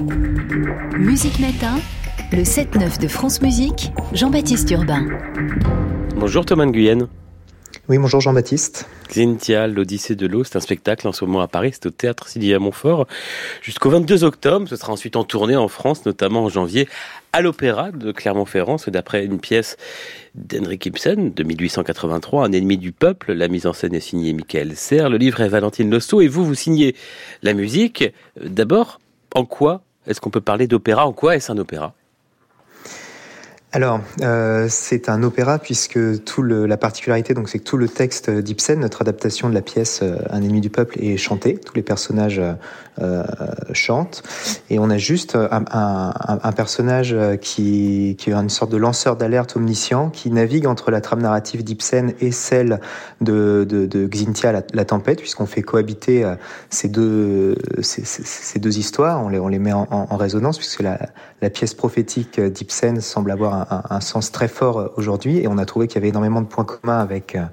Musique Matin, le 7-9 de France Musique, Jean-Baptiste Urbain. Bonjour Thomas Nguyen. Oui, bonjour Jean-Baptiste. Xintia, l'Odyssée de l'eau, c'est un spectacle en ce moment à Paris, c'est au théâtre Sylvia Montfort jusqu'au 22 octobre. Ce sera ensuite en tournée en France, notamment en janvier, à l'Opéra de Clermont-Ferrand. C'est d'après une pièce d'Henrik Ibsen de 1883, Un ennemi du peuple. La mise en scène est signée Michael Serre. Le livre est Valentine Losso et vous, vous signez la musique. D'abord, en quoi est-ce qu'on peut parler d'opéra En quoi est-ce un opéra? Alors, euh, c'est un opéra puisque tout le, la particularité, donc, c'est que tout le texte d'Ibsen, notre adaptation de la pièce euh, Un ennemi du peuple, est chanté. Tous les personnages euh, chantent, et on a juste un, un, un personnage qui, qui est une sorte de lanceur d'alerte omniscient qui navigue entre la trame narrative d'Ibsen et celle de, de, de Xintia, la, tempête, puisqu'on fait cohabiter ces deux ces, deux histoires, on les, on les met en, en résonance, puisque la, la pièce prophétique d'Ibsen semble avoir un, sens très fort euh, aujourd'hui et on a trouvé qu'il y avait énormément de points communs avec, euh,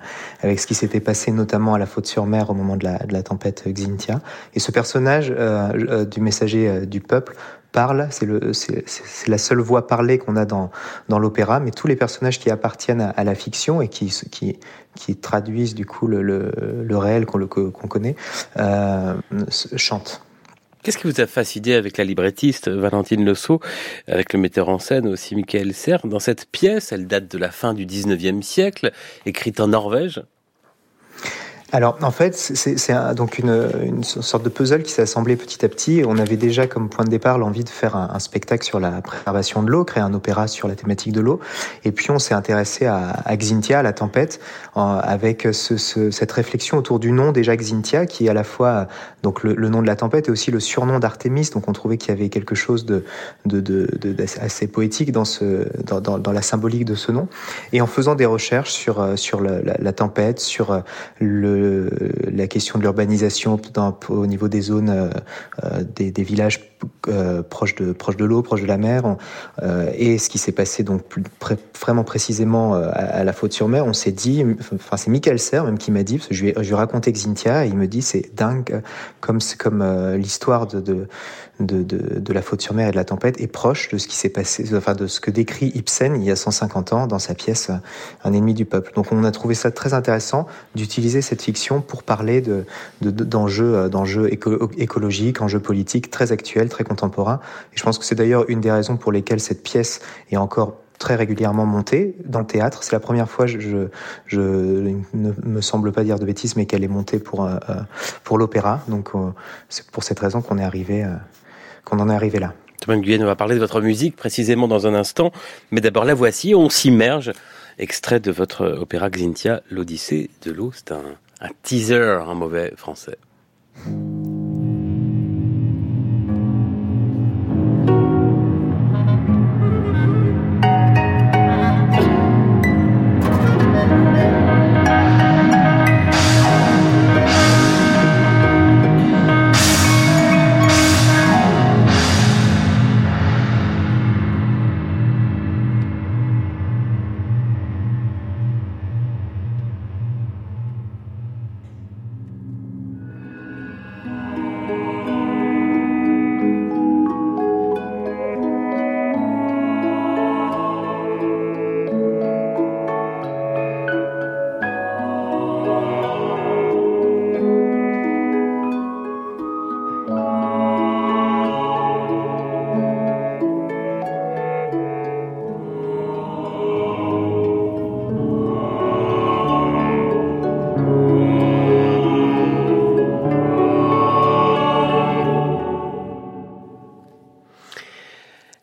avec ce qui s'était passé notamment à la Faute-sur-Mer au moment de la, de la tempête Xintia. Et ce personnage euh, du messager du peuple parle, c'est la seule voix parlée qu'on a dans, dans l'opéra, mais tous les personnages qui appartiennent à, la fiction et qui, qui, qui traduisent du coup le, le, le réel qu'on qu'on connaît euh, chantent. Qu'est-ce qui vous a fasciné avec la librettiste Valentine Lesso, avec le metteur en scène aussi Michael Serre Dans cette pièce, elle date de la fin du 19e siècle, écrite en Norvège. Alors en fait, c'est donc une, une, sorte de puzzle qui s'est assemblé petit à petit. On avait déjà comme point de départ l'envie de faire un, un, spectacle sur la préservation de l'eau, créer un opéra sur la thématique de l'eau. Et puis on s'est intéressé à, à, Xintia, à la tempête, avec ce, ce, cette réflexion autour du nom déjà Xintia, qui est à la fois donc le, le nom de la tempête et aussi le surnom d'Artémis. Donc on trouvait qu'il y avait quelque chose de, de, de, de assez poétique dans, ce, dans, dans, la symbolique de ce nom. Et en faisant des recherches sur, sur la, la tempête, sur le la question de l'urbanisation au niveau des zones, euh, euh, des, villages euh, proches de proches de l'eau, proches de la mer, et ce qui s'est passé donc vraiment précisément à, la faute sur mer, on s'est dit, enfin c'est Michael Serre même qui m'a dit, parce que je lui, ai, je lui Xintia, et il me dit c'est dingue comme comme l'histoire de, de de, de, de, la faute sur mer et de la tempête est proche de ce qui s'est passé, enfin de ce que décrit Ibsen il y a 150 ans dans sa pièce Un ennemi du peuple. Donc on a trouvé ça très intéressant d'utiliser cette fiction pour parler de, d'enjeux, euh, d'enjeux écologiques, enjeux politiques très actuels, très contemporains. Et je pense que c'est d'ailleurs une des raisons pour lesquelles cette pièce est encore très régulièrement montée dans le théâtre. C'est la première fois, je, ne me semble pas dire de bêtises, mais qu'elle est montée pour, euh, euh, pour l'opéra. Donc c'est pour cette raison qu'on est arrivé qu'on en est arrivé là. Thomas Guyenne, va parler de votre musique précisément dans un instant, mais d'abord la voici, on s'immerge. Extrait de votre opéra Xintia, l'Odyssée de l'eau, c'est un, un teaser en mauvais français.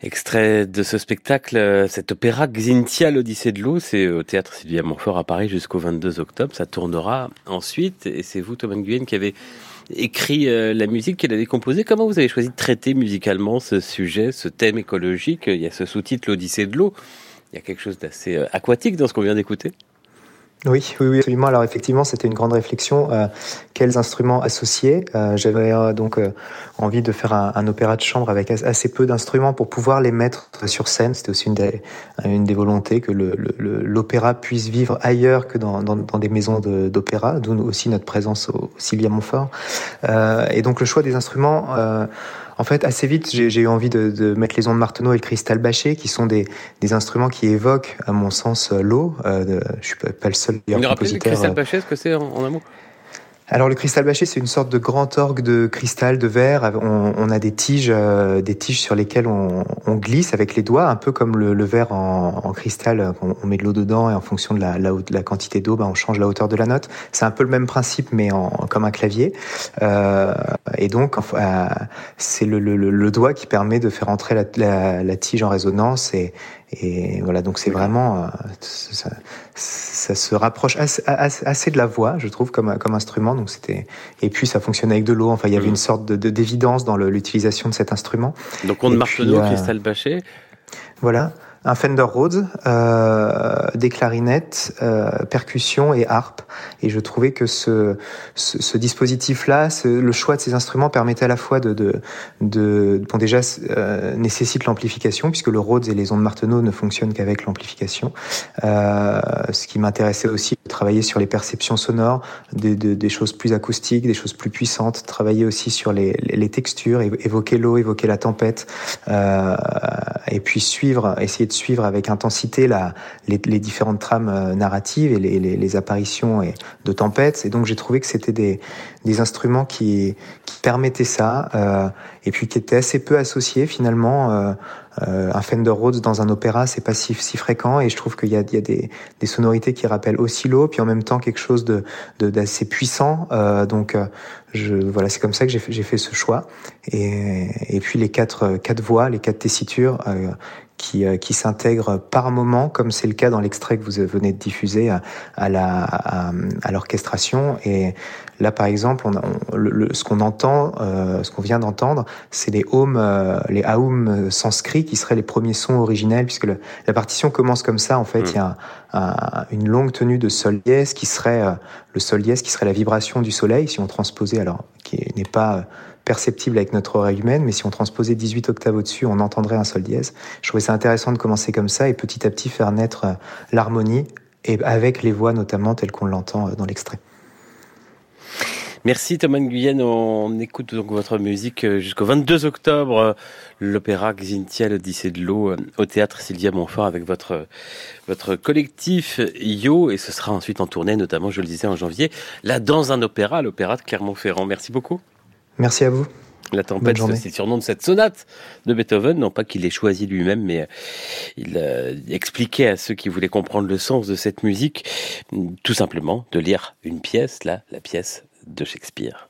De ce spectacle, euh, cet opéra Xintia, l'Odyssée de l'eau, c'est au théâtre Sylvia Montfort à Paris jusqu'au 22 octobre. Ça tournera ensuite, et c'est vous, Thomas Nguyen, qui avez écrit euh, la musique, qui l'avez composée. Comment vous avez choisi de traiter musicalement ce sujet, ce thème écologique? Il y a ce sous-titre, l'Odyssée de l'eau. Il y a quelque chose d'assez euh, aquatique dans ce qu'on vient d'écouter. Oui, oui, oui, absolument. Alors effectivement, c'était une grande réflexion. Euh, quels instruments associer euh, J'avais euh, donc euh, envie de faire un, un, opéra de chambre avec assez peu d'instruments pour pouvoir les mettre sur scène. C'était aussi une des, une des volontés que l'opéra le, puisse vivre ailleurs que dans, dans, dans des maisons d'opéra, d'où aussi notre présence au Sylvia Montfort. Et donc le choix des instruments En fait, assez vite, j'ai eu envie de, de, mettre les ondes Marteneau et le cristal bâché, qui sont des, des instruments qui évoquent, à mon sens, l'eau. Euh, je suis pas, pas, le seul. Vous me rappelez le cristal bâché, ce que c'est en, en amour alors le cristal bâché, c'est une sorte de grand orgue de cristal, de verre. On, on a des tiges, euh, des tiges sur lesquelles on, on, glisse avec les doigts, un peu comme le, le verre en, en cristal. On, on, met de l'eau dedans et en fonction de la, la, la quantité d'eau, ben, on change la hauteur de la note. C'est un peu le même principe, mais en, comme un clavier. Euh, et donc, euh, c'est le, le, le, doigt qui permet de faire entrer la, la tige en résonance et, et voilà, donc c'est vraiment, euh, ça, ça, se rapproche assez, assez, de la voix, je trouve, comme, comme instrument. Donc c'était, et puis ça fonctionne avec de l'eau. Enfin, il y avait une sorte de, d'évidence dans l'utilisation de cet instrument. Donc on ne marche euh, cristal bâché. Voilà un Fender Rhodes, euh, des clarinettes, euh, percussions et harpe. Et je trouvais que ce, ce, ce dispositif-là, le choix de ces instruments permettait à la fois de, de, de bon déjà euh, nécessite l'amplification puisque le Rhodes et les ondes Marteneau ne fonctionnent qu'avec l'amplification. Euh, ce qui m'intéressait aussi, de travailler sur les perceptions sonores, des, de, des choses plus acoustiques, des choses plus puissantes, travailler aussi sur les, les textures, évoquer l'eau, évoquer la tempête, euh, et puis suivre, essayer de suivre avec intensité la, les, différentes trames euh, narratives et les, apparitions et, de tempêtes. Et donc j'ai trouvé que c'était des, des instruments qui, qui permettaient ça, euh, et puis qui étaient assez peu associés finalement. Euh, un Fender Rhodes dans un opéra, c'est pas si, si, fréquent, et je trouve qu'il y a, il y a des, des, sonorités qui rappellent aussi l'eau, puis en même temps quelque chose de d'assez puissant. Donc je, voilà, c'est comme ça que j'ai fait, fait, ce choix. Et, et puis les quatre, quatre voix, les quatre tessitures qui, euh, qui s'intègrent par moment, comme c'est le cas dans l'extrait que vous venez de diffuser, à, à la à, l'orchestration. Et là, par exemple, on, on le, ce qu'on entend, euh, ce qu'on vient d'entendre, c'est les ohms, euh, les sanscrits qui seraient les premiers sons originels, puisque le, la partition commence comme ça. En fait, mmh. il y a un, un, une longue tenue de sol dièse qui serait euh, le sol dièse qui serait la vibration du soleil, si on transposait, alors qui n'est pas perceptible avec notre oreille humaine, mais si on transposait 18 octaves au-dessus, on entendrait un sol dièse. Je trouvais ça intéressant de commencer comme ça et petit à petit faire naître euh, l'harmonie et avec les voix notamment telles qu'on l'entend euh, dans l'extrait. Merci Thomas Guyenne. On écoute donc votre musique euh, jusqu'au 22 octobre. L'opéra Xintia, l'Odyssée de l'eau au théâtre Sylvia Montfort avec votre, votre collectif Yo. Et ce sera ensuite en tournée, notamment, je le disais, en janvier, là dans un opéra, l'opéra de Clermont-Ferrand. Merci beaucoup. Merci à vous. La tempête, c'est le surnom de cette sonate de Beethoven. Non pas qu'il ait choisi lui-même, mais euh, il euh, expliquait à ceux qui voulaient comprendre le sens de cette musique, tout simplement de lire une pièce, là, la pièce de Shakespeare.